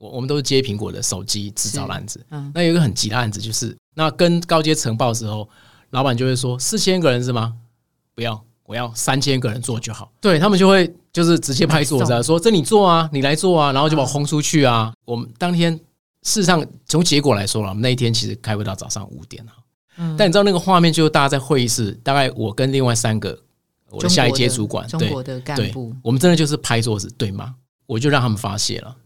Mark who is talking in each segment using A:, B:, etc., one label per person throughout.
A: 我我们都是接苹果的手机制造的案子。
B: 嗯
A: 那有一个很急的案子，就是那跟高阶呈报的时候，老板就会说四千个人是吗？不要，我要三千个人做就好。对他们就会就是直接拍桌子啊，说这你做啊，你来做啊，然后就把我轰出去啊。我们当天事实上从结果来说了，我们那一天其实开会到早上五点啊。
B: 嗯
A: 但你知道那个画面，就是大家在会议室，大概我跟另外三个我的下一阶主管，对
B: 中国的干部，，
A: 我们真的就是拍桌子，对吗？我就让他们发泄了。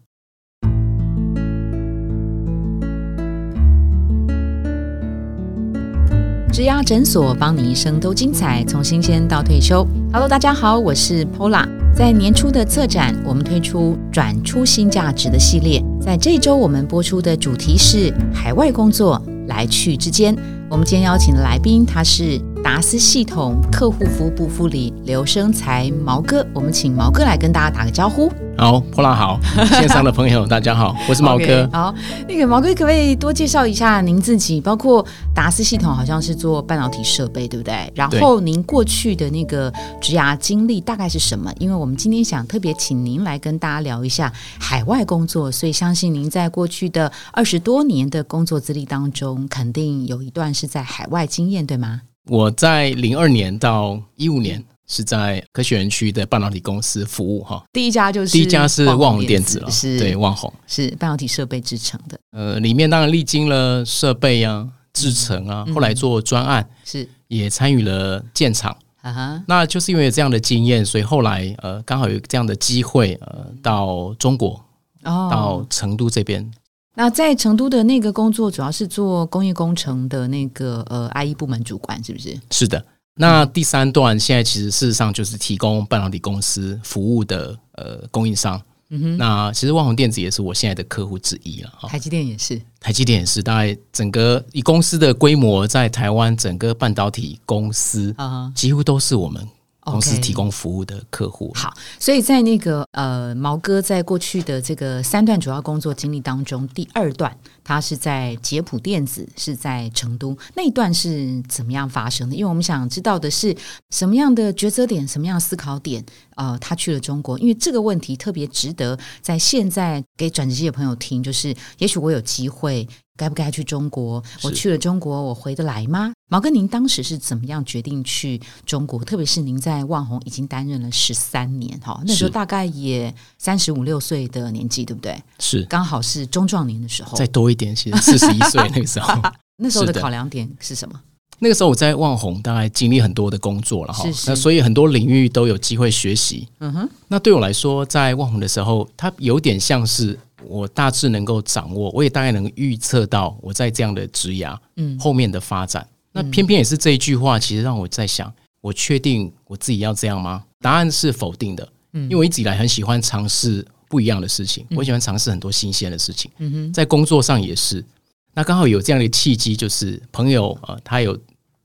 B: 植牙诊所，帮你一生都精彩，从新鲜到退休。Hello，大家好，我是 Pola。在年初的策展，我们推出转出新价值的系列。在这周我们播出的主题是海外工作来去之间。我们今天邀请的来宾，他是达斯系统客户服务部副理刘生才毛哥。我们请毛哥来跟大家打个招呼。
A: 好，波浪好，线上的朋友大家好，我是毛哥。
B: 好，那个毛哥可不可以多介绍一下您自己？包括达斯系统好像是做半导体设备，对不对？然后您过去的那个职涯经历大概是什么？因为我们今天想特别请您来跟大家聊一下海外工作，所以相信您在过去的二十多年的工作资历当中，肯定有一段是在海外经验，对吗？
A: 我在零二年到一五年是在科学园区的半导体公司服务哈，
B: 第一家就是
A: 第一家是旺宏电子了，
B: 是
A: 对，旺宏。
B: 是半导体设备制成的，
A: 呃，里面当然历经了设备啊、制成啊，后来做专案，
B: 是
A: 也参与了建厂。
B: 啊哈，
A: 那就是因为有这样的经验，所以后来呃刚好有这样的机会，呃到中国
B: 哦，
A: 到成都这边。
B: 那在成都的那个工作，主要是做工业工程的那个呃 IE 部门主管，是不是？
A: 是的。那第三段现在其实事实上就是提供半导体公司服务的呃供应商。
B: 嗯哼，
A: 那其实万宏电子也是我现在的客户之一了哈。
B: 台积电也是，
A: 台积电也是，大概整个以公司的规模，在台湾整个半导体公司
B: 啊
A: 几乎都是我们公司提供服务的客户。
B: 好，所以在那个呃毛哥在过去的这个三段主要工作经历当中，第二段他是在捷普电子，是在成都那一段是怎么样发生的？因为我们想知道的是什么样的抉择点，什么样的思考点，呃，他去了中国，因为这个问题特别值得在现在给转职期的朋友听，就是也许我有机会。该不该去中国？我去了中国，我回得来吗？毛哥，您当时是怎么样决定去中国？特别是您在万红已经担任了十三年，哈，那时候大概也三十五六岁的年纪，对不对？
A: 是
B: 刚好是中壮年的时候。
A: 再多一点，其实 四十一岁那个时候，
B: 那时候的考量点是什么？
A: 那个时候我在万宏，大概经历很多的工作了哈那所以很多领域都有机会学习。
B: 嗯哼，
A: 那对我来说，在万宏的时候，它有点像是我大致能够掌握，我也大概能预测到我在这样的职涯
B: 嗯
A: 后面的发展。那偏偏也是这一句话，其实让我在想：我确定我自己要这样吗？答案是否定的，因为我一直以来很喜欢尝试不一样的事情，我喜欢尝试很多新鲜的事情。
B: 嗯哼，
A: 在工作上也是。那刚好有这样的契机，就是朋友呃，他有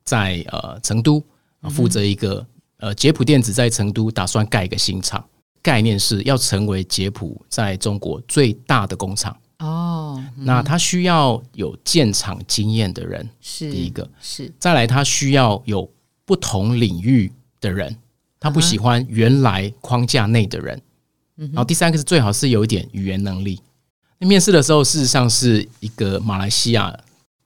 A: 在呃成都呃负责一个呃捷普电子在成都打算盖一个新厂，概念是要成为捷普在中国最大的工厂。
B: 哦，
A: 那他需要有建厂经验的人，
B: 是
A: 第一个
B: 是
A: 再来他需要有不同领域的人，他不喜欢原来框架内的人。嗯然后第三个是最好是有一点语言能力。那面试的时候，事实上是一个马来西亚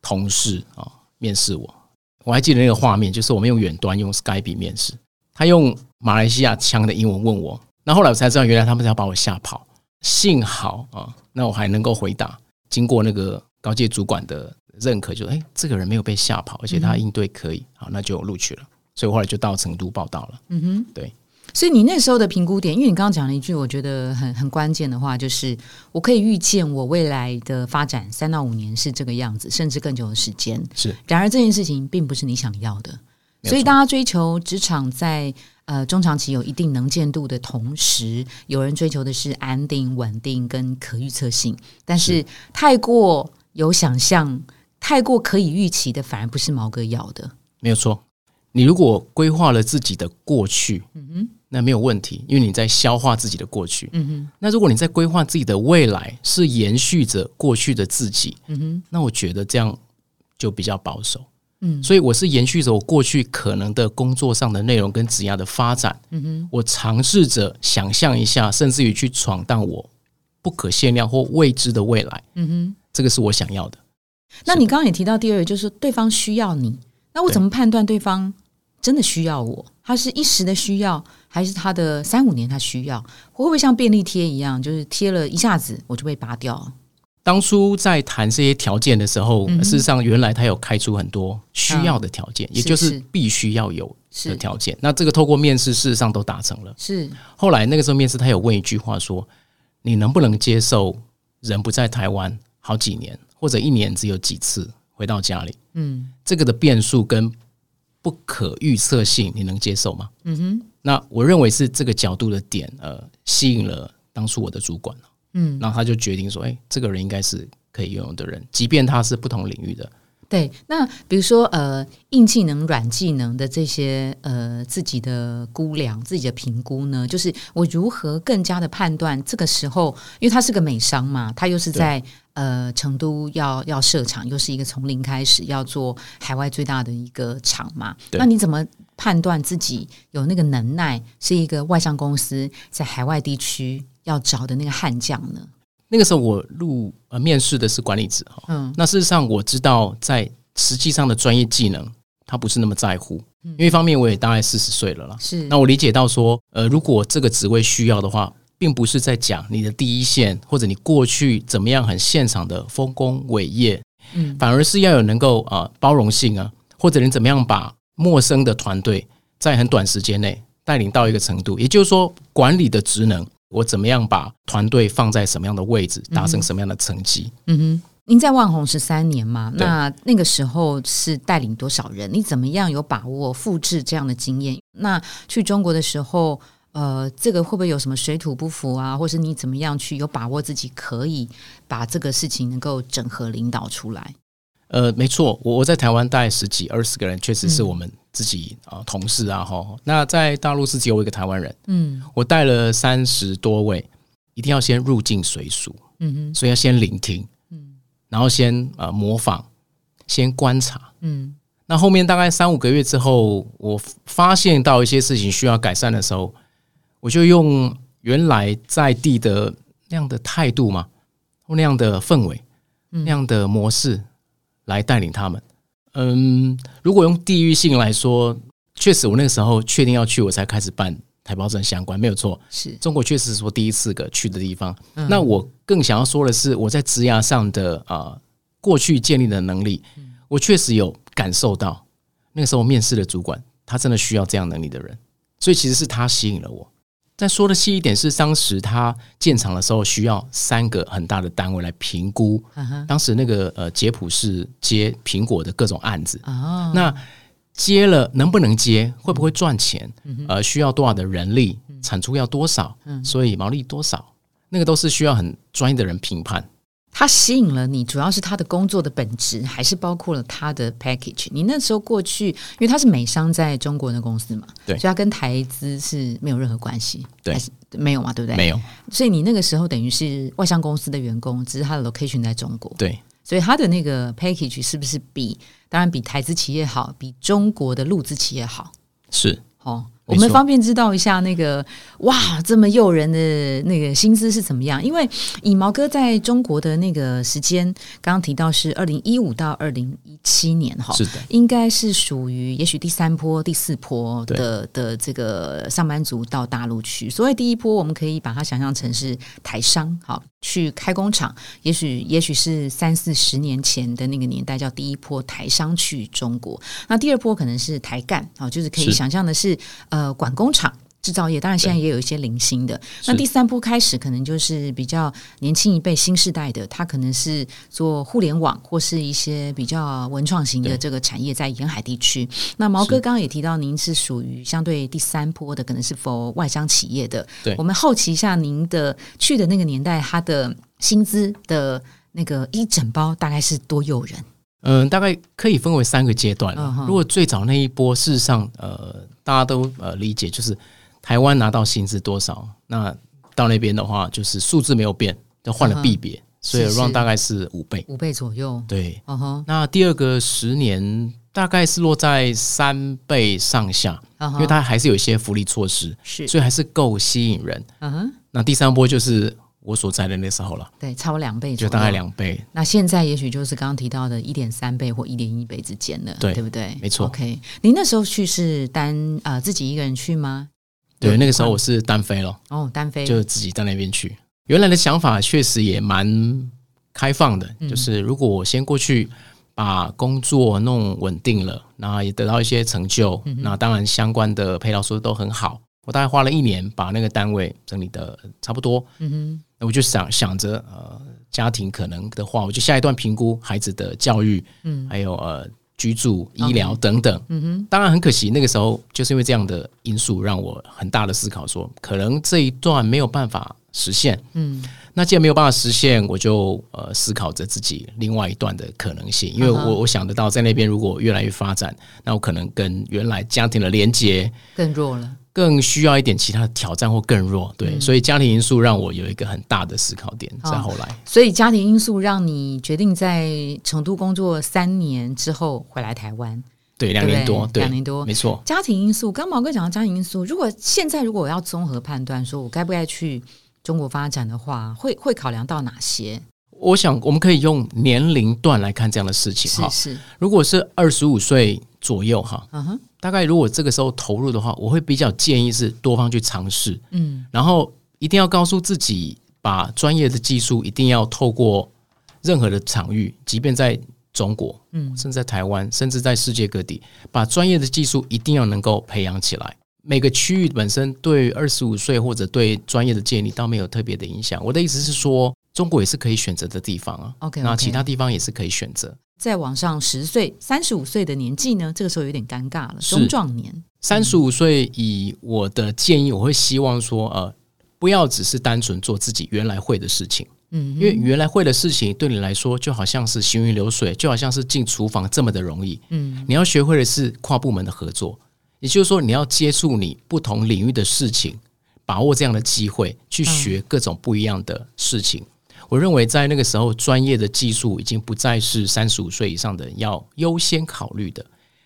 A: 同事啊、面试我，我还记得那个画面，就是我们用远端用 Skype 面试，他用马来西亚腔的英文问我，那后来我才知道，原来他们是要把我吓跑。幸好啊，那我还能够回答，经过那个高阶主管的认可，就哎，这个人没有被吓跑，而且他应对可以，好，那就录取了。所以我后来就到成都报道了。
B: 嗯哼，
A: 对。
B: 所以你那时候的评估点，因为你刚刚讲了一句我觉得很很关键的话，就是我可以预见我未来的发展三到五年是这个样子，甚至更久的时间。
A: 是
B: 然而这件事情并不是你想要的，所以大家追求职场在呃中长期有一定能见度的同时，有人追求的是安定、稳定跟可预测性，但是
A: 是
B: 太过有想象、太过可以预期的，反而不是毛哥要的。
A: 没有错。你如果规划了自己的过去，
B: 嗯哼，
A: 那没有问题，因为你在消化自己的过去。
B: 嗯哼，
A: 那如果你在规划自己的未来，是延续着过去的自己，
B: 嗯哼，
A: 那我觉得这样就比较保守。
B: 嗯
A: 所以我是延续着我过去可能的工作上的内容跟职涯的发展，
B: 嗯哼，
A: 我尝试着想象一下，甚至于去闯荡我不可限量或未知的未来。嗯哼，这个是我想要的。
B: 那你刚刚也提到第二个，就是对方需要你，那我怎么判断对方真的需要我？他是一时的需要，还是他的三五年他需要？会不会像便利贴一样，就是贴了一下子我就被拔掉？
A: 当初在谈这些条件的时候，事实上原来他有开出很多需要的条件，也就是必须要有的条件。那这个透过面试，事实上都达成了。
B: 是
A: 后来那个时候面试，他有问一句话说：“你能不能接受人不在台湾好几年，或者一年只有几次回到家里？”嗯，这个的变数跟不可预测性，你能接受吗？嗯哼。那我认为是这个角度的点，呃，吸引了当初我的主管嗯，然后他就决定说：“哎，这个人应该是可以拥有的人，即便他是不同领域的。”
B: 对，那比如说呃，硬技能、软技能的这些呃自己的估量、自己的评估呢，就是我如何更加的判断这个时候，因为他是个美商嘛，他又是在呃成都要要设厂，又是一个从零开始要做海外最大的一个厂嘛，那你怎么判断自己有那个能耐，是一个外商公司在海外地区？要找的那个悍将呢？
A: 那个时候我入呃面试的是管理者哈，嗯，那事实上我知道在实际上的专业技能他不是那么在乎，因为一方面我也大概四十岁了啦，
B: 是。
A: 那我理解到说，呃，如果这个职位需要的话，并不是在讲你的第一线或者你过去怎么样很现场的丰功伟业，嗯，反而是要有能够啊包容性啊，或者你怎么样把陌生的团队在很短时间内带领到一个程度，也就是说管理的职能。我怎么样把团队放在什么样的位置，达成什么样的成绩？
B: 嗯哼，您在万宏十三年嘛，那那个时候是带领多少人？你怎么样有把握复制这样的经验？那去中国的时候，呃，这个会不会有什么水土不服啊？或是你怎么样去有把握自己可以把这个事情能够整合领导出来？
A: 呃，没错，我我在台湾带十几二十个人，确实是我们自己啊同事啊哈。那在大陆是只有我一个台湾人，嗯，我带了三十多位，一定要先入境随俗，嗯哼，所以要先聆听，嗯，然后先呃模仿，先观察，嗯，那后面大概三五个月之后，我发现到一些事情需要改善的时候，我就用原来在地的那样的态度嘛，或那样的氛围，那样的模式。来带领他们。嗯，如果用地域性来说，确实我那个时候确定要去，我才开始办台胞证相关，没有错。
B: 是
A: 中国确实是说第一次个去的地方。那我更想要说的是，我在职涯上的啊过去建立的能力，我确实有感受到。那个时候面试的主管，他真的需要这样能力的人，所以其实是他吸引了我。再说的细一点，是当时他建厂的时候需要三个很大的单位来评估。当时那个呃，杰普是接苹果的各种案子，那接了能不能接，会不会赚钱，呃，需要多少的人力，产出要多少，所以毛利多少，那个都是需要很专业的人评判。
B: 他吸引了你，主要是他的工作的本质，还是包括了他的 package？你那时候过去，因为他是美商在中国的公司嘛，
A: 对，
B: 所以他跟台资是没有任何关系，
A: 对，
B: 没有嘛，对不对？
A: 没有。
B: 所以你那个时候等于是外商公司的员工，只是他的 location 在中国，
A: 对。
B: 所以他的那个 package 是不是比当然比台资企业好，比中国的陆资企业好？
A: 是，
B: 哦。我们方便知道一下那个哇，这么诱人的那个薪资是怎么样？因为以毛哥在中国的那个时间，刚刚提到是二零一五到二零一七年哈，
A: 是的，
B: 应该是属于也许第三波、第四波的的这个上班族到大陆去。所谓第一波，我们可以把它想象成是台商，好去开工厂，也许也许是三四十年前的那个年代叫第一波台商去中国。那第二波可能是台干，哦，就是可以想象的是。呃，管工厂、制造业，当然现在也有一些零星的。那第三波开始，可能就是比较年轻一辈、新时代的，他可能是做互联网或是一些比较文创型的这个产业，在沿海地区。那毛哥刚刚也提到，您是属于相对第三波的，可能是否外商企业的？
A: 对，
B: 我们好奇一下，您的去的那个年代，他的薪资的那个一整包大概是多诱人？
A: 嗯，大概可以分为三个阶段。如果最早那一波，事实上，呃，大家都呃理解，就是台湾拿到薪资多少，那到那边的话，就是数字没有变，就换了币别，所以 run 大概是五倍，
B: 五倍左右。
A: 对，那第二个十年大概是落在三倍上下，因为它还是有一些福利措施，
B: 是，
A: 所以还是够吸引人。嗯哼，那第三波就是我所在的那时候了，
B: 对，超两倍，
A: 就大概。两倍。
B: 那现在也许就是刚刚提到的一点三倍或一点一倍之间了，
A: 对
B: 对不对？
A: 没错
B: OK，您那时候去是单呃自己一个人去吗？
A: 对，那个时候我是单飞了，
B: 哦，单飞。
A: 就自己到那边去。原来的想法确实也蛮开放的，
B: 嗯。
A: 就是如果我先过去把工作弄稳定了，那也得到一些成就，
B: 嗯
A: 那当然相关的配套说都很好。我大概花了一年把那个单位整理的差不多，
B: 嗯哼，
A: 那我就想想着呃家庭可能的话，我就下一段评估孩子的教育，
B: 嗯。
A: 还有呃居住、医疗等等。
B: 嗯哼，
A: 当然很可惜，那个时候就是因为这样的因素，让我很大的思考说，可能这一段没有办法实现。
B: 嗯
A: 那既然没有办法实现，我就呃思考着自己另外一段的可能性，因为我、我想得到，在那边如果越来越发展，那我可能跟原来家庭的连接
B: 更弱了。
A: 更需要一点其他的挑战或更弱。对，
B: 嗯
A: 所以家庭因素让我有一个很大的思考点，
B: 好
A: 在后来。
B: 所以家庭因素让你决定在成都工作三年之后回来台湾，
A: 对，两年多，
B: 对
A: 对，
B: 两年多
A: 没错。
B: 家庭因素，刚毛哥讲到家庭因素，如果现在如果我要综合判断，说我该不该去中国发展的话，会会考量到哪些？
A: 我想我们可以用年龄段来看这样的事情哈。
B: 是是，
A: 如果是二十五岁左右哈，
B: 嗯哼，
A: 大概如果这个时候投入的话，我会比较建议是多方去尝试，
B: 嗯
A: 然后一定要告诉自己，把专业的技术一定要透过任何的场域，即便在中国，
B: 嗯
A: 甚至在台湾，甚至在世界各地，把专业的技术一定要能够培养起来。每个区域本身对二十五岁或者对专业的建立倒没有特别的影响。我的意思是说，中国也是可以选择的地方啊。
B: ，OK，,
A: 那其他地方也是可以选择。
B: 再往上十岁、三十五岁的年纪呢，这个时候有点尴尬了，
A: 是
B: 中壮年。
A: 三十五岁，以我的建议，我会希望说，呃，不要只是单纯做自己原来会的事情，
B: 嗯，
A: 因为原来会的事情对你来说就好像是行云流水，就好像是进厨房这么的容易。
B: 嗯
A: 你要学会的是跨部门的合作，也就是说，你要接触你不同领域的事情，把握这样的机会去学各种不一样的事情。我认为在那个时候，专业的技术已经不再是三十五岁以上的人要优先考虑的，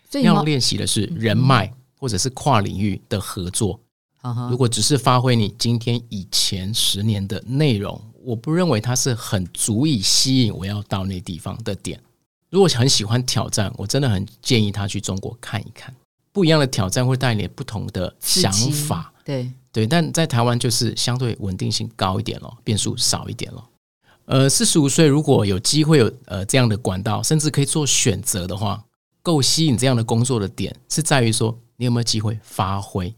B: 所，
A: 要练习的是人脉或者是跨领域的合作。
B: 嗯
A: 如果只是发挥你今天以前十年的内容，我不认为它是很足以吸引我要到那地方的点。如果很喜欢挑战，我真的很建议他去中国看一看，不一样的挑战会带你不同的想法。
B: 对，
A: 对，但在台湾就是相对稳定性高一点咯，变数少一点咯。呃，四十五岁如果有机会有呃这样的管道，甚至可以做选择的话，够吸引这样的工作的点是在于说你有没有机会发挥。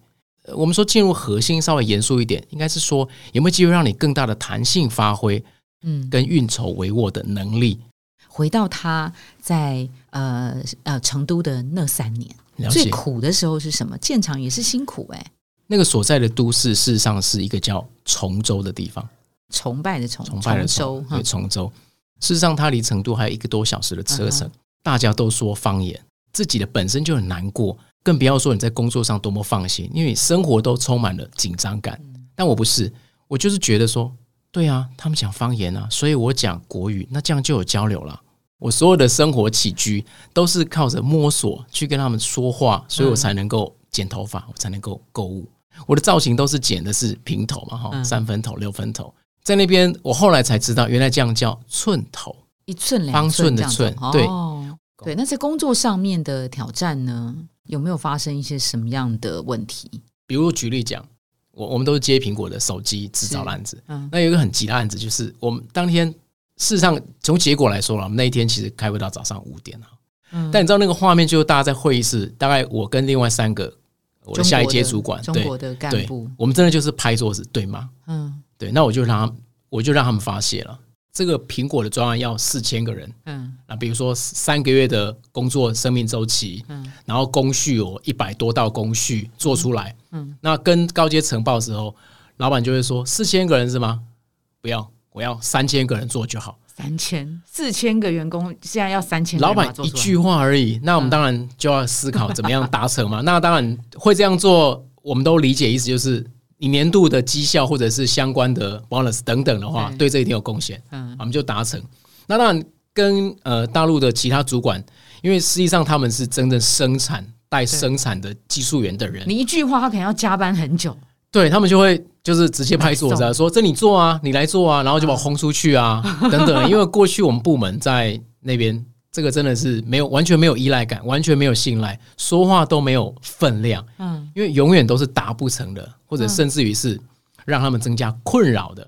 A: 呃我们说进入核心稍微严肃一点，应该是说有没有机会让你更大的弹性发挥
B: 嗯，
A: 跟运筹帷幄的能力。
B: 回到他在呃呃成都的那三年，最苦的时候是什么？建厂也是辛苦哎、
A: 那个所在的都市，事实上是一个叫崇州的地方。
B: 崇拜的崇，
A: 崇拜的
B: 州
A: 崇，对，崇州。事实上，它离成都还有一个多小时的车程。大家都说方言，自己的本身就很难过，更不要说你在工作上多么放心，因为生活都充满了紧张感。但我不是，我就是觉得说，对啊，他们讲方言啊，所以我讲国语，那这样就有交流了。我所有的生活起居都是靠着摸索去跟他们说话，所以我才能够剪头发，我才能够购物。我的造型都是剪的是平头嘛，哈，
B: 嗯
A: 三分头、六分头。在那边，我后来才知道，原来这样叫寸头。
B: 一寸两
A: 方寸的寸对
B: 哦，对。那在工作上面的挑战呢，有没有发生一些什么样的问题？
A: 比如举例讲，我我们都是接苹果的手机制造的案子，
B: 嗯
A: 那有一个很急的案子，就是我们当天事实上从结果来说了，我们那一天其实开会到早上五点啊。
B: 嗯。
A: 但你知道那个画面，就是大家在会议室，大概我跟另外三个我的下一阶主管，对
B: 中国的干部，，
A: 我们真的就是拍桌子对骂。
B: 嗯。
A: 对，那我就让他我就让他们发泄了。这个苹果的专案要四千个人，
B: 嗯。
A: 那比如说三个月的工作生命周期，
B: 嗯。
A: 然后工序有一百多道工序做出来，
B: 嗯，
A: 那跟高阶呈报的时候，老板就会说四千个人是吗？不要，我要三千个人做就好。
B: 三千四千个员工，现在要三千，
A: 老板一句话而已，那我们当然就要思考怎么样达成嘛。那当然会这样做，我们都理解，意思就是你年度的绩效或者是相关的 bonus 等等的话，
B: 对
A: 对这一定有贡献。
B: 嗯
A: 我们就达成。那当然跟呃大陆的其他主管，因为实际上他们是真正生产带生产的技术员的人，
B: 你一句话，他可能要加班很久。
A: 对他们就会就是直接拍桌子啊，
B: 送。
A: 说这你做啊，你来做啊，然后就把我轰出去啊，等等。因为过去我们部门在那边，这个真的是没有完全没有依赖感，完全没有信赖，说话都没有分量，
B: 嗯，
A: 因为永远都是达不成的，或者甚至于是让他们增加困扰的。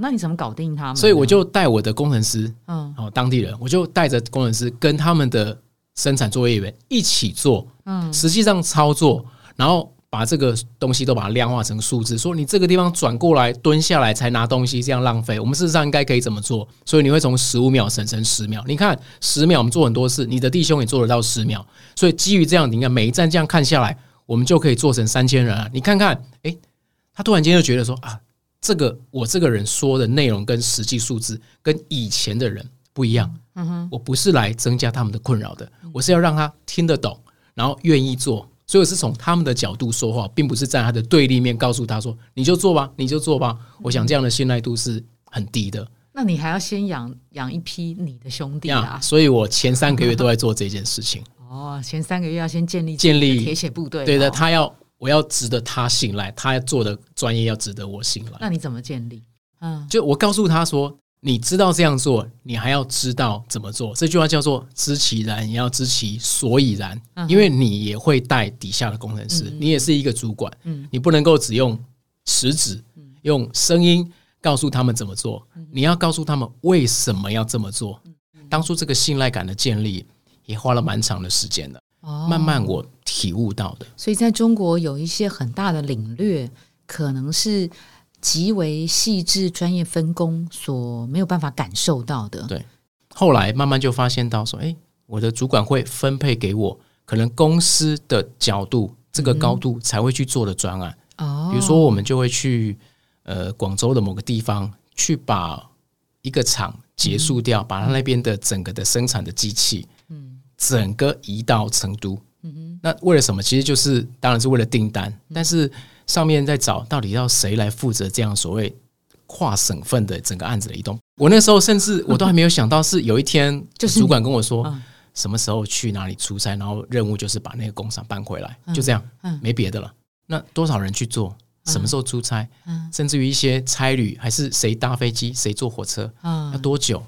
B: 那你怎么搞定他们？
A: 所以我就带我的工程师，
B: 嗯。
A: 哦，当地人，我就带着工程师跟他们的生产作业员一起做，
B: 嗯。
A: 实际上操作，然后把这个东西都把它量化成数字，说你这个地方转过来蹲下来才拿东西，这样浪费。我们事实上应该可以怎么做？所以你会从十五秒省成十秒。你看十秒，我们做很多事，你的弟兄也做得到十秒。所以基于这样，你看每一站这样看下来，我们就可以做成三千人啊！你看看，诶，他突然间就觉得说啊，这个我这个人说的内容跟实际数字跟以前的人不一样。
B: 嗯哼，
A: 我不是来增加他们的困扰的，我是要让他听得懂，然后愿意做。所以我是从他们的角度说话，并不是在他的对立面告诉他说：“你就做吧，你就做吧。”我想这样的信赖度是很低的
B: 那你还要先养养一批你的兄弟
A: 呀。
B: 啊。
A: 所以我前三个月都在做这件事情。
B: 哦，前三个月要先建立
A: 建立
B: 铁血部队。
A: 对的，
B: 哦
A: 他要我要值得他信赖，他做的专业要值得我信赖。
B: 那你怎么建立？嗯
A: 就我告诉他说，你知道这样做，你还要知道怎么做。这句话叫做“知其然，也要知其所以然”，
B: 嗯
A: 因为你也会带底下的工程师，
B: 嗯。
A: 你也是一个主管，
B: 嗯。
A: 你不能够只用食指、用声音告诉他们怎么做，
B: 嗯。
A: 你要告诉他们为什么要这么做。当初这个信赖感的建立也花了蛮长的时间的，
B: 哦。
A: 慢慢我体悟到的。
B: 所以在中国有一些很大的领略，可能是极为细致、专业分工所没有办法感受到的。
A: 对。后来慢慢就发现到说，哎，我的主管会分配给我可能公司的角度这个高度才会去做的专案，
B: 哦，
A: 比如说我们就会去呃广州的某个地方去把一个厂结束掉，把它那边的整个的生产的机器，
B: 嗯。
A: 整个移到成都。
B: 嗯哼。
A: 那为了什么？其实就是当然是为了订单，但是上面在找到底要谁来负责这样所谓跨省份的整个案子的移动。我那时候甚至我都还没有想到，是有一天
B: 就是
A: 主管跟我说
B: 嗯
A: 什么时候去哪里出差，然后任务就是把那个工厂搬回来，
B: 嗯
A: 就这样
B: 嗯，
A: 没别的了。那多少人去做？什么时候出差？
B: 嗯
A: 甚至于一些差旅，还是谁搭飞机，谁坐火车，要
B: 嗯
A: 多久？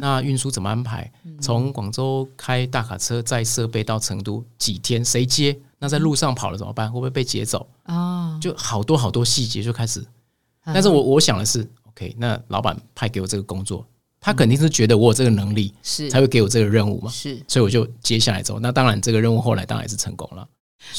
A: 那运输怎么安排？从广州开大卡车载设备到成都几天？谁接？那在路上跑了怎么办？会不会被劫走？
B: 哦，
A: 就好多好多细节就开始。
B: 嗯
A: 但是我我想的是，OK，那老板派给我这个工作，他肯定是觉得我有这个能力，
B: 是
A: 才会给我这个任务嘛。
B: 是
A: 所以我就接下来之后，那当然这个任务后来当然也是成功了。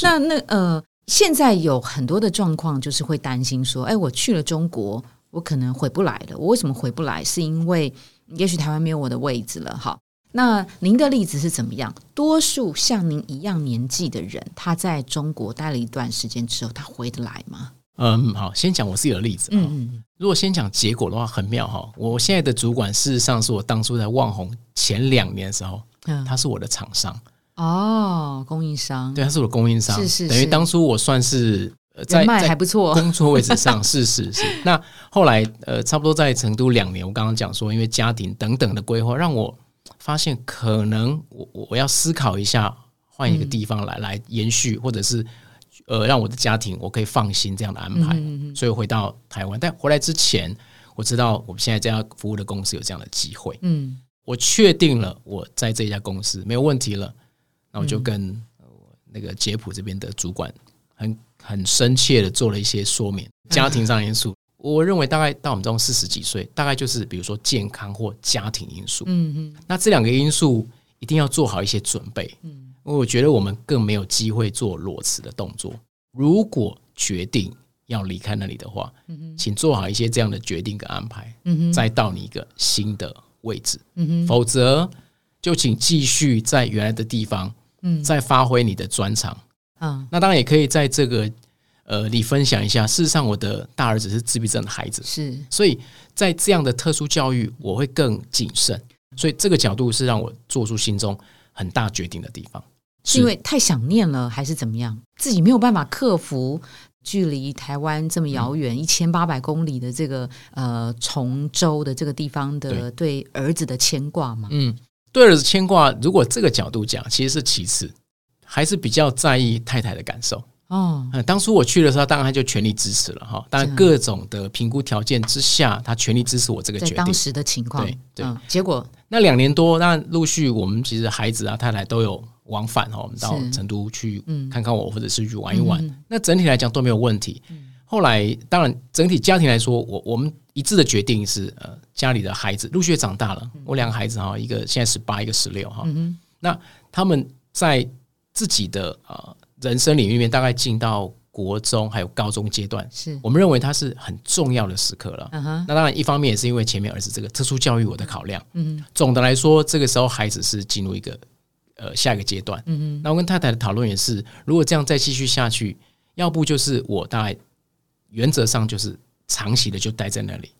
B: 那那呃，现在有很多的状况，就是会担心说，哎，我去了中国，我可能回不来了。我为什么回不来？是因为也许台湾没有我的位置了。好，那您的例子是怎么样？多数像您一样年纪的人，他在中国待了一段时间之后，他回得来吗？
A: 嗯，好，先讲我自己的例子。
B: 嗯
A: 嗯，
B: 嗯
A: 如果先讲结果的话，很妙哈。我现在的主管事实上是我当初在旺宏前两年的时候，
B: 嗯，
A: 他是我的厂商，
B: 哦，供应商，
A: 对，他是我的供应商，
B: 是是
A: 等于当初我算是呃在
B: 人脉
A: 在
B: 还不错。
A: 工作位置上 是是是。那后来呃，差不多在成都两年，我刚刚讲说，因为家庭等等的规划，让我发现可能我我我要思考一下，换一个地方来、来延续，或者是呃让我的家庭我可以放心这样的安排。
B: 嗯嗯
A: 所以回到台湾，但回来之前，我知道我们现在这家服务的公司有这样的机会，
B: 嗯。
A: 我确定了我在这家公司没有问题了，那我就跟那个杰普这边的主管很很深切的做了一些说明，家庭上因素。我认为大概到我们这种四十几岁，大概就是比如说健康或家庭因素。
B: 嗯嗯
A: 那这两个因素一定要做好一些准备。
B: 嗯
A: 因为我觉得我们更没有机会做裸辞的动作。如果决定要离开那里的话，
B: 嗯哼
A: 请做好一些这样的决定跟安排，
B: 嗯哼，
A: 再到你一个新的位置。
B: 嗯哼
A: 否则，就请继续在原来的地方
B: 嗯
A: 再发挥你的专长。
B: 嗯
A: 那当然也可以在这个呃你分享一下。事实上，我的大儿子是自闭症的孩子，
B: 是
A: 所以在这样的特殊教育，我会更谨慎。所以这个角度是让我做出心中很大决定的地方。
B: 是因为太想念了，还是怎么样？自己没有办法克服距离台湾这么遥
A: 嗯
B: 远一千八百公里的这个呃崇州的这个地方的对儿子的牵挂吗？
A: 嗯，对儿子牵挂，如果这个角度讲，其实是其次，还是比较在意太太的感受。
B: 哦，
A: 嗯，当初我去的时候，当然他就全力支持了哈。当然各种的评估条件之下，他全力支持我这个决定。
B: 在当时的情况，
A: 对对
B: 嗯，结果
A: 那两年多，那陆续我们其实孩子啊、太太都有往返哈，我们到成都去
B: 嗯
A: 看看我，或者是去玩一玩。那整体来讲都没有问题。后来当然整体家庭来说，我我们一致的决定是，呃，家里的孩子陆续长大了。我两个孩子哈，一个现在十八，一个十六哈。
B: 嗯
A: 那他们在自己的呃人生领域里面，大概进到国中还有高中阶段，
B: 是，
A: 我们认为它是很重要的时刻了。那当然，一方面也是因为前面儿子这个特殊教育我的考量。
B: 嗯
A: 总的来说，这个时候孩子是进入一个呃下一个阶段。
B: 嗯
A: 那我跟太太的讨论也是，如果这样再继续下去，要不就是我大概原则上就是长期的就待在那里。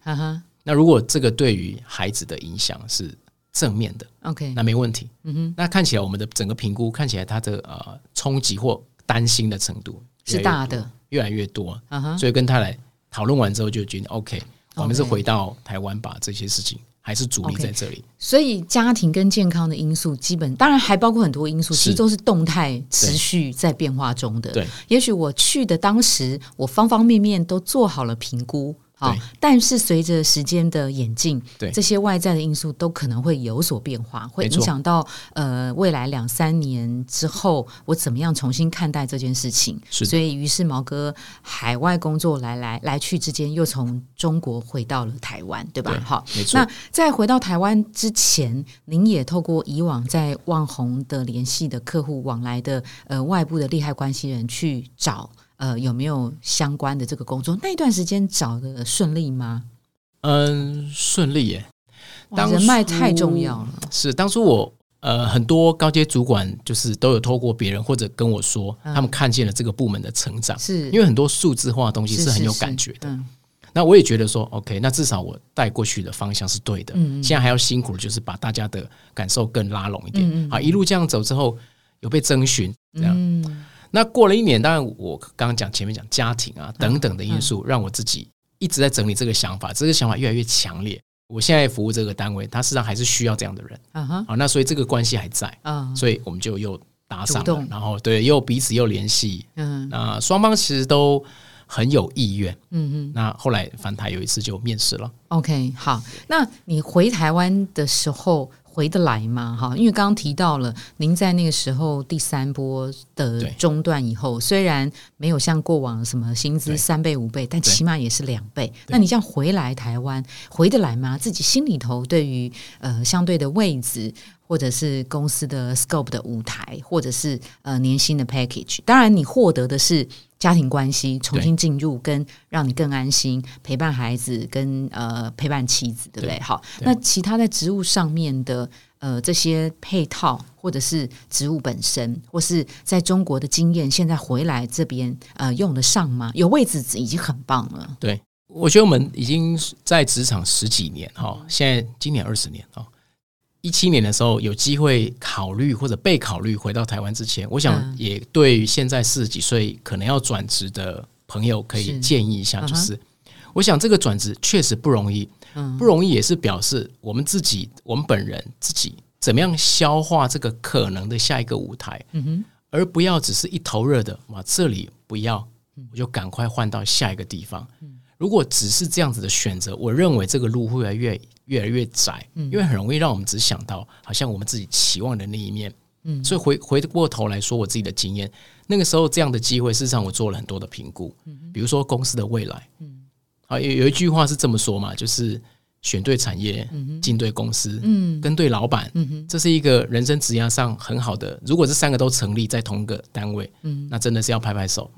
A: 那如果这个对于孩子的影响是正面的
B: ，，OK，
A: 那没问题。
B: 嗯哼，
A: 那看起来我们的整个评估看起来它的呃冲击或担心的程度
B: 是大的，
A: 越来越多，
B: 嗯哼，
A: 所以跟他来讨论完之后就决定 OK，我们是回到台湾把这些事情还是主力在这里。
B: 所以家庭跟健康的因素，基本当然还包括很多因素，其实都是动态持续在变化中的。
A: 对，
B: 也许我去的当时，我方方面面都做好了评估。好，但是随着时间的演进，
A: 对。
B: 这些外在的因素都可能会有所变化，会影响到呃未来两三年之后我怎么样重新看待这件事情。
A: 是
B: 所以于是毛哥海外工作来来来去之间，又从中国回到了台湾，对吧？
A: 对
B: 好，
A: 没错。
B: 那在回到台湾之前，您也透过以往在万红的联系的客户往来的呃外部的利害关系人去找呃有没有相关的这个工作？那一段时间找的顺利吗？
A: 嗯，顺利耶。
B: 哇
A: 当
B: 人脉太重要了。
A: 是当初我呃很多高阶主管就是都有透过别人或者跟我说，
B: 嗯
A: 他们看见了这个部门的成长，
B: 是
A: 因为很多数字化的东西
B: 是
A: 是很有感觉的。
B: 嗯
A: 那我也觉得说，OK，那至少我带过去的方向是对的。现在还要辛苦的就是把大家的感受更拉拢一点。好，一路这样走之后，有被征询这样。
B: 嗯
A: 那过了一年，当然我刚刚讲前面讲家庭啊等等的因
B: 嗯
A: 素，让我自己一直在整理这个想法，这个想法越来越强烈。我现在服务这个单位，他事实上还是需要这样的人
B: 啊哈
A: 啊。那所以这个关系还在，
B: 啊
A: 所以我们就又搭上
B: 主动，
A: 了然后对，又彼此又联系。
B: 嗯
A: 那双方其实都很有意愿。
B: 嗯嗯
A: 那后来反台有一次就面试了
B: ，OK 好，那你回台湾的时候。回得来吗？哈，因为刚刚提到了，您在那个时候第三波的
A: 对
B: 中断以后，虽然没有像过往什么薪资三倍五倍，但起码也是两倍。那你这样回来台湾，回得来吗？自己心里头对于呃相对的位置，或者是公司的 scope 的舞台，或者是呃年薪的 package，当然你获得的是家庭关系重新进入，跟让你更安心陪伴孩子，跟呃陪伴妻子，对不对？好，那其他在职务上面的呃这些配套，或者是职务本身，或是在中国的经验，现在回来这边呃用得上吗？有位置已经很棒了。
A: 对我觉得我们已经在职场十几年哈，现在今年二十年哦。一七年的时候有机会考虑或者被考虑回到台湾之前，我想
B: 嗯。
A: 也对于现在四十几岁可能要转职的朋友可以建议一下，就是我想这个转职确实不容易，
B: 嗯。
A: 不容易也是表示我们自己我们本人自己怎么样消化这个可能的下一个舞台，
B: 嗯哼，
A: 而不要只是一头热的往，这里不要，我就赶快换到下一个地方。如果只是这样子的选择，我认为这个路会越来越越来越窄，因为很容易让我们只想到好像我们自己期望的那一面。
B: 嗯。
A: 所以回回过头来说，我自己的经验，那个时候这样的机会，事实上我做了很多的评估，比如说公司的未来，啊，有有一句话是这么说嘛，就是选对产业，进对公司，
B: 嗯。
A: 跟对老板，
B: 嗯，
A: 这是一个人生职涯上很好的。如果这三个都成立在同一个单位，
B: 嗯。
A: 那真的是要拍拍手。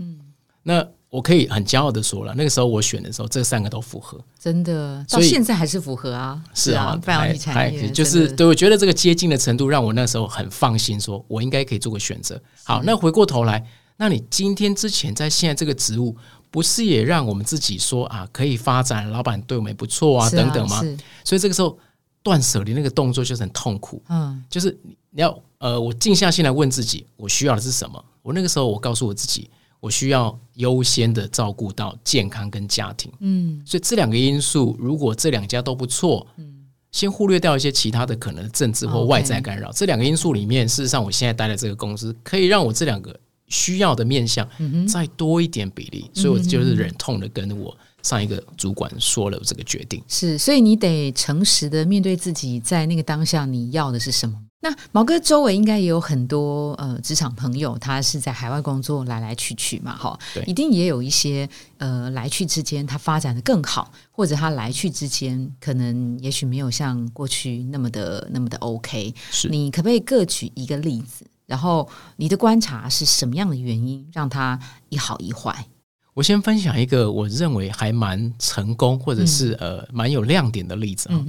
A: 那我可以很骄傲的说了，那个时候我选的时候，这三个都符合。
B: 真的到现在还是符合啊，
A: 是啊，
B: 半导
A: 还
B: 体产业
A: 就是对我觉得这个接近的程度，让我那时候很放心，说我应该可以做个选择。好，那回过头来，那你今天之前在现在这个职务，不是也让我们自己说啊，可以发展，老板对我们也不错啊，
B: 是
A: 等等吗？所以这个时候断舍离那个动作就是很痛苦。
B: 嗯
A: 就是你要呃，我静下心来问自己，我需要的是什么？我那个时候我告诉我自己，我需要优先的照顾到健康跟家庭。
B: 嗯
A: 所以这两个因素，如果这两家都不错，嗯先忽略掉一些其他的可能政治或外在干扰。这两个因素里面，事实上我现在待的这个公司可以让我这两个需要的面向再多一点比例，所以我就是忍痛的跟我上一个主管说了这个决定。
B: 是，所以你得诚实的面对自己，在那个当下你要的是什么。那毛哥周围应该也有很多呃职场朋友，他是在海外工作来来去去嘛，哈，一定也有一些呃来去之间他发展的更好，或者他来去之间可能也许没有像过去那么的那么的 OK。
A: 是
B: 你可不可以各举一个例子？然后你的观察是什么样的原因让他一好一坏？
A: 我先分享一个我认为还蛮成功或者是呃蛮有亮点的例子啊。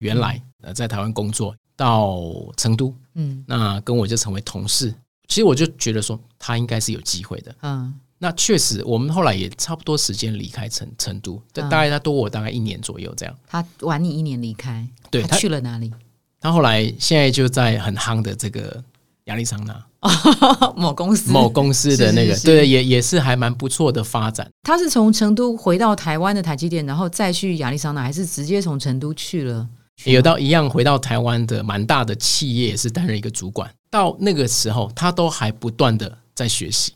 A: 原来呃在台湾工作到成都，嗯，那跟我就成为同事。其实我就觉得说他应该是有机会的。嗯，那确实我们后来也差不多时间离开成成都，大概他多我大概一年左右这样。
B: 他晚你一年离开，
A: 对
B: 他去了哪里？
A: 他后来现在就在很夯的这个。亚利桑那
B: 某公司，
A: 某公司的那个，对，也也是还蛮不错的发展。
B: 他是从成都回到台湾的台积电，然后再去亚利桑那，还是直接从成都去了？
A: 有到一样回到台湾的蛮大的企业，是担任一个主管。到那个时候，他都还不断的在学习。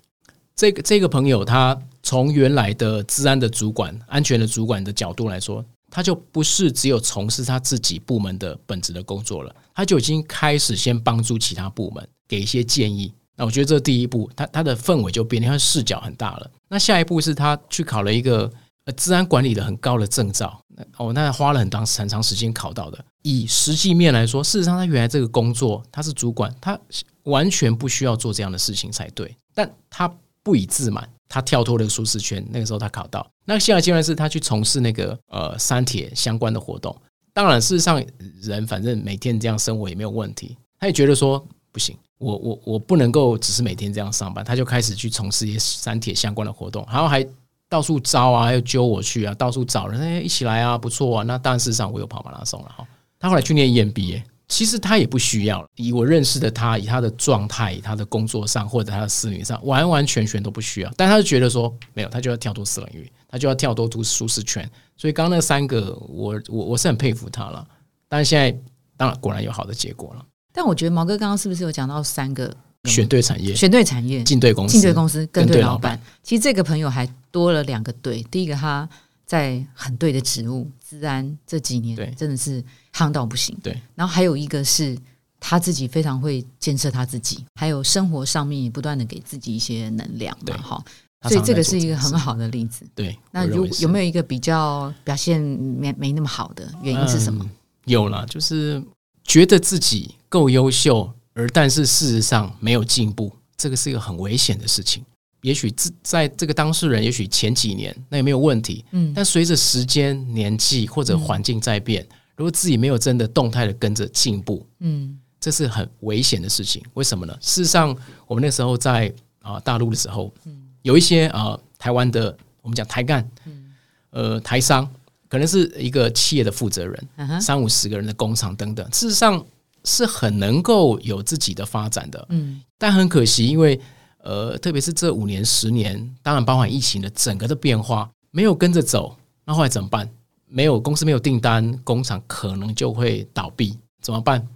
A: 这个这个朋友，他从原来的治安的主管、安全的主管的角度来说。他就不是只有从事他自己部门的本职的工作了，他就已经开始先帮助其他部门给一些建议。那我觉得这第一步，他他的氛围就变，他视角很大了。那下一步是他去考了一个呃治安管理的很高的证照，哦，那花了很长很长时间考到的。以实际面来说，事实上他原来这个工作他是主管，他完全不需要做这样的事情才对，但他不以自满。他跳脱了舒适圈，那个时候他考到。那下一个阶段是他去从事那个呃三铁相关的活动。当然，事实上人反正每天这样生活也没有问题。他也觉得说不行，我我我不能够只是每天这样上班。他就开始去从事一些三铁相关的活动，然后还到处招啊，又揪我去啊，到处找人哎一起来啊，不错啊。那当然，事实上我有跑马拉松了哈。他后来去念 EMBA。其实他也不需要，以我认识的他，以他的状态，以他的工作上或者他的私领上，完完全全都不需要。但他就觉得说，没有，他就要跳脱私领域，他就要跳脱出舒适圈。所以刚刚那三个，我我我是很佩服他了。但是现在，当然果然有好的结果了。
B: 但我觉得毛哥刚刚是不是有讲到三个
A: 选对产业、
B: 选对产业、
A: 进对公司、
B: 进对公司跟对老板？其实这个朋友还多了两个对。第一个他在很对的职务，自然这几年真的是。夯到不行，
A: 对。
B: 然后还有一个是他自己非常会建设他自己，还有生活上面也不断的给自己一些能量嘛，哈。所以这个是一个很好的例子。
A: 对。
B: 那如有没有一个比较表现没没那么好的原因是什么？
A: 有了，就是觉得自己够优秀，而但是事实上没有进步，这个是一个很危险的事情。也许在在这个当事人，也许前几年那也没有问题，嗯。但随着时间、年纪或者环境在变。如果自己没有真的动态的跟着进步，嗯，这是很危险的事情。为什么呢？事实上，我们那时候在啊大陆的时候，嗯，有一些啊台湾的我们讲台干，嗯，呃台商，可能是一个企业的负责人，三五十个人的工厂等等，事实上是很能够有自己的发展的，嗯，但很可惜，因为呃特别是这五年十年，当然包含疫情的整个的变化，没有跟着走，那后来怎么办？没有公司没有订单，工厂可能就会倒闭，怎么办？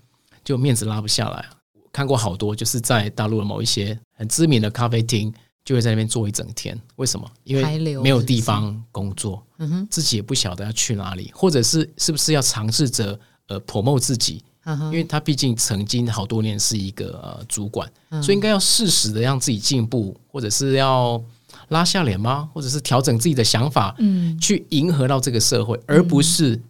A: 就面子拉不下来。看过好多，就是在大陆的某一些很知名的咖啡厅，就会在那边坐一整天。为什么？因为没有地方工作，自己也不晓得要去哪里，或者是是不是要尝试着呃 promote 自己？因为他毕竟曾经好多年是一个呃主管，所以应该要适时的让自己进步，或者是要。拉下脸吗？或者是调整自己的想法，嗯，去迎合到这个社会，而不是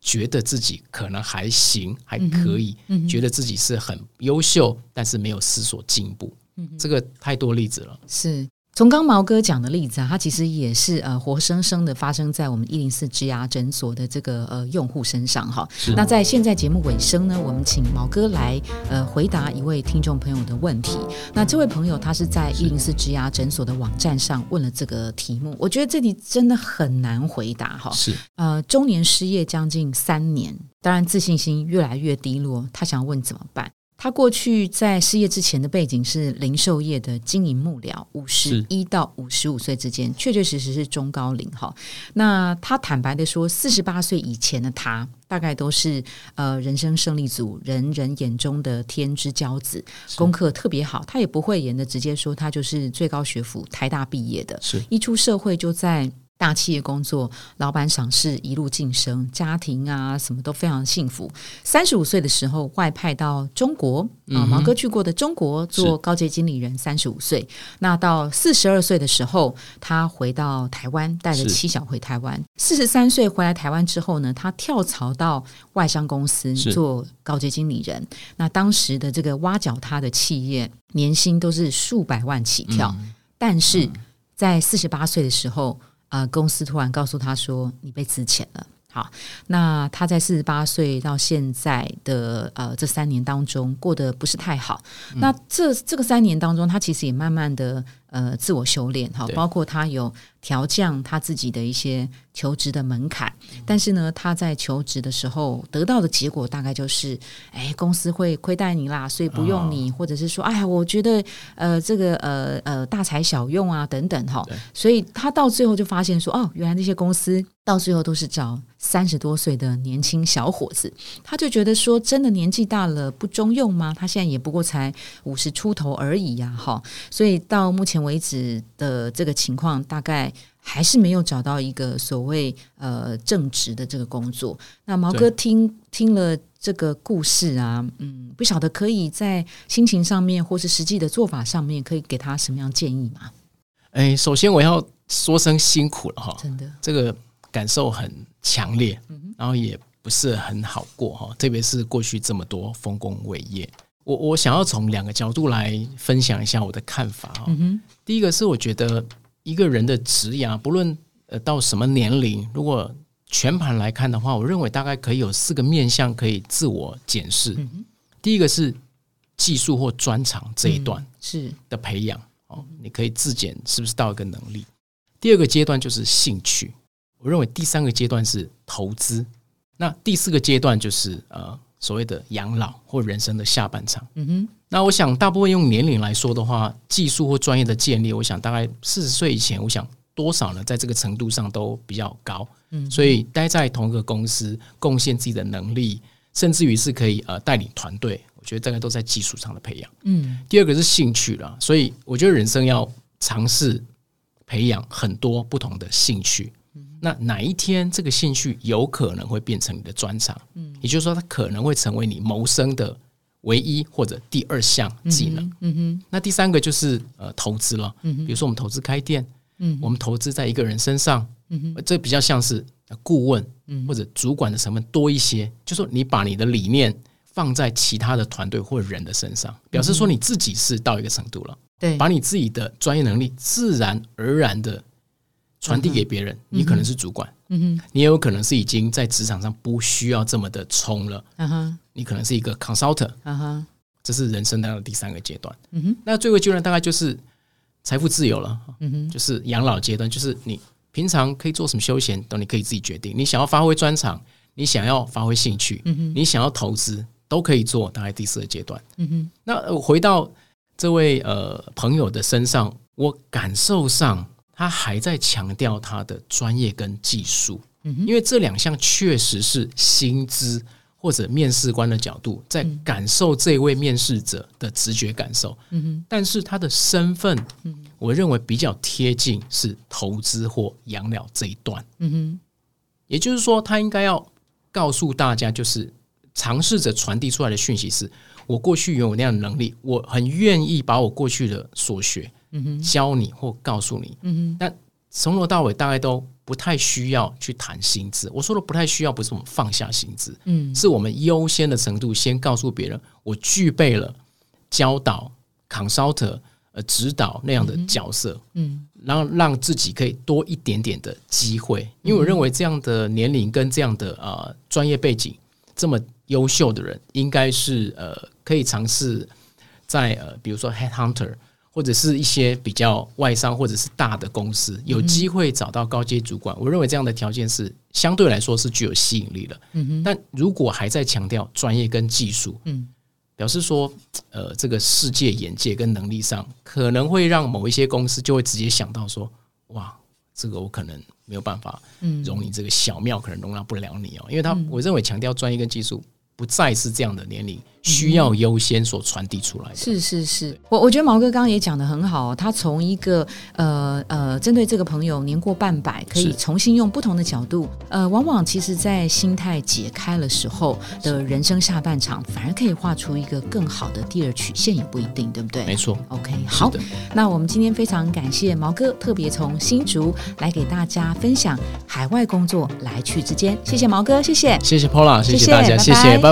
A: 觉得自己可能还行，还可以，觉得自己是很优秀，但是没有思索进步。这个太多例子了，
B: 是。从刚毛哥讲的例子啊，它其实也是呃活生生的发生在我们一零四植牙诊所的这个呃用户身上哈。那在现在节目尾声呢，我们请毛哥来呃回答一位听众朋友的问题。那这位朋友他是在一零四植牙诊所的网站上问了这个题目，我觉得这题真的很难回答哈。
A: 是
B: 呃中年失业将近三年，当然自信心越来越低落，他想要问怎么办？他过去在失业之前的背景是零售业的经营幕僚，五十一到五十五岁之间，确确实实是中高龄哈。那他坦白的说，四十八岁以前的他，大概都是呃人生胜利组，人人眼中的天之骄子，功课特别好。他也不会演的，直接说他就是最高学府台大毕业的，
A: 是
B: 一出社会就在。大企业工作，老板赏识，一路晋升，家庭啊什么都非常幸福。三十五岁的时候外派到中国啊，毛哥去过的中国做高级经理人。三十五岁，那到四十二岁的时候，他回到台湾，带着妻小回台湾。四十三岁回来台湾之后呢，他跳槽到外商公司做高级经理人。那当时的这个挖角他的企业，年薪都是数百万起跳，但是在四十八岁的时候。啊！公司突然告诉他说：“你被辞遣了。”好，那他在四十八岁到现在的呃这三年当中过得不是太好。那这这个三年当中，他其实也慢慢的呃自我修炼哈，包括他有调降他自己的一些求职的门槛。但是呢，他在求职的时候得到的结果大概就是：哎，公司会亏待你啦，所以不用你，或者是说，哎呀，我觉得呃这个呃呃大材小用啊等等哈。所以他到最后就发现说：哦，原来那些公司。到最后都是找三十多岁的年轻小伙子，他就觉得说，真的年纪大了不中用吗？他现在也不过才五十出头而已呀，哈！所以到目前为止的这个情况，大概还是没有找到一个所谓呃正职的这个工作。那毛哥听听了这个故事啊，嗯，不晓得可以在心情上面或是实际的做法上面，可以给他什么样建议吗？
A: 哎，首先我要说声辛苦了哈，
B: 真的
A: 这个。感受很强烈，然后也不是很好过哈，特别是过去这么多丰功伟业，我我想要从两个角度来分享一下我的看法哈。第一个是我觉得一个人的职涯，不论呃到什么年龄，如果全盘来看的话，我认为大概可以有四个面向可以自我检视。第一个是技术或专长这一段
B: 是
A: 的培养哦，你可以自检是不是到一个能力。第二个阶段就是兴趣。我认为第三个阶段是投资，那第四个阶段就是呃所谓的养老或人生的下半场。嗯哼，那我想大部分用年龄来说的话，技术或专业的建立，我想大概四十岁以前，我想多少呢，在这个程度上都比较高。嗯，所以待在同一个公司，贡献自己的能力，甚至于是可以呃带领团队，我觉得大概都在技术上的培养。嗯，第二个是兴趣了，所以我觉得人生要尝试培养很多不同的兴趣。那哪一天这个兴趣有可能会变成你的专长？嗯，也就是说，它可能会成为你谋生的唯一或者第二项技能。嗯哼。那第三个就是呃投资了。嗯哼。比如说我们投资开店，嗯，我们投资在一个人身上，嗯哼，这比较像是顾问或者主管的成分多一些。就说你把你的理念放在其他的团队或人的身上，表示说你自己是到一个程度了。
B: 对，
A: 把你自己的专业能力自然而然的。传递给别人，你可能是主管，嗯哼，你也有可能是已经在职场上不需要这么的冲了，嗯哼，你可能是一个 consultant，嗯哼，这是人生的第三个阶段，嗯哼，那最后阶段大概就是财富自由了，嗯哼，就是养老阶段，就是你平常可以做什么休闲，都你可以自己决定，你想要发挥专长，你想要发挥兴趣，嗯哼，你想要投资都可以做，大概第四个阶段，嗯哼，那回到这位呃朋友的身上，我感受上。他还在强调他的专业跟技术，因为这两项确实是薪资或者面试官的角度在感受这位面试者的直觉感受。但是他的身份，我认为比较贴近是投资或养老这一段。也就是说，他应该要告诉大家，就是尝试着传递出来的讯息是：我过去拥有那样的能力，我很愿意把我过去的所学。教你或告诉你，但从头到尾大概都不太需要去谈薪资。我说的不太需要，不是我们放下薪资，嗯，是我们优先的程度先告诉别人，我具备了教导、consulter、呃指导那样的角色，嗯，然后让自己可以多一点点的机会。因为我认为这样的年龄跟这样的呃专业背景这么优秀的人，应该是呃可以尝试在呃比如说 head hunter。或者是一些比较外商或者是大的公司，有机会找到高阶主管，我认为这样的条件是相对来说是具有吸引力的。嗯哼，但如果还在强调专业跟技术，嗯，表示说，呃，这个世界眼界跟能力上，可能会让某一些公司就会直接想到说，哇，这个我可能没有办法嗯。容你这个小庙，可能容纳不了你哦，因为他我认为强调专业跟技术。不再是这样的年龄需要优先所传递出来的。
B: 是是是，我我觉得毛哥刚刚也讲的很好，他从一个呃呃，针对这个朋友年过半百，可以重新用不同的角度，呃，往往其实在心态解开了时候的人生下半场，反而可以画出一个更好的第二曲线，也不一定，对不对？
A: 没错。
B: OK，好，那我们今天非常感谢毛哥，特别从新竹来给大家分享海外工作来去之间，谢谢毛哥，谢谢，
A: 谢谢 Paula，谢谢大家，谢谢，拜。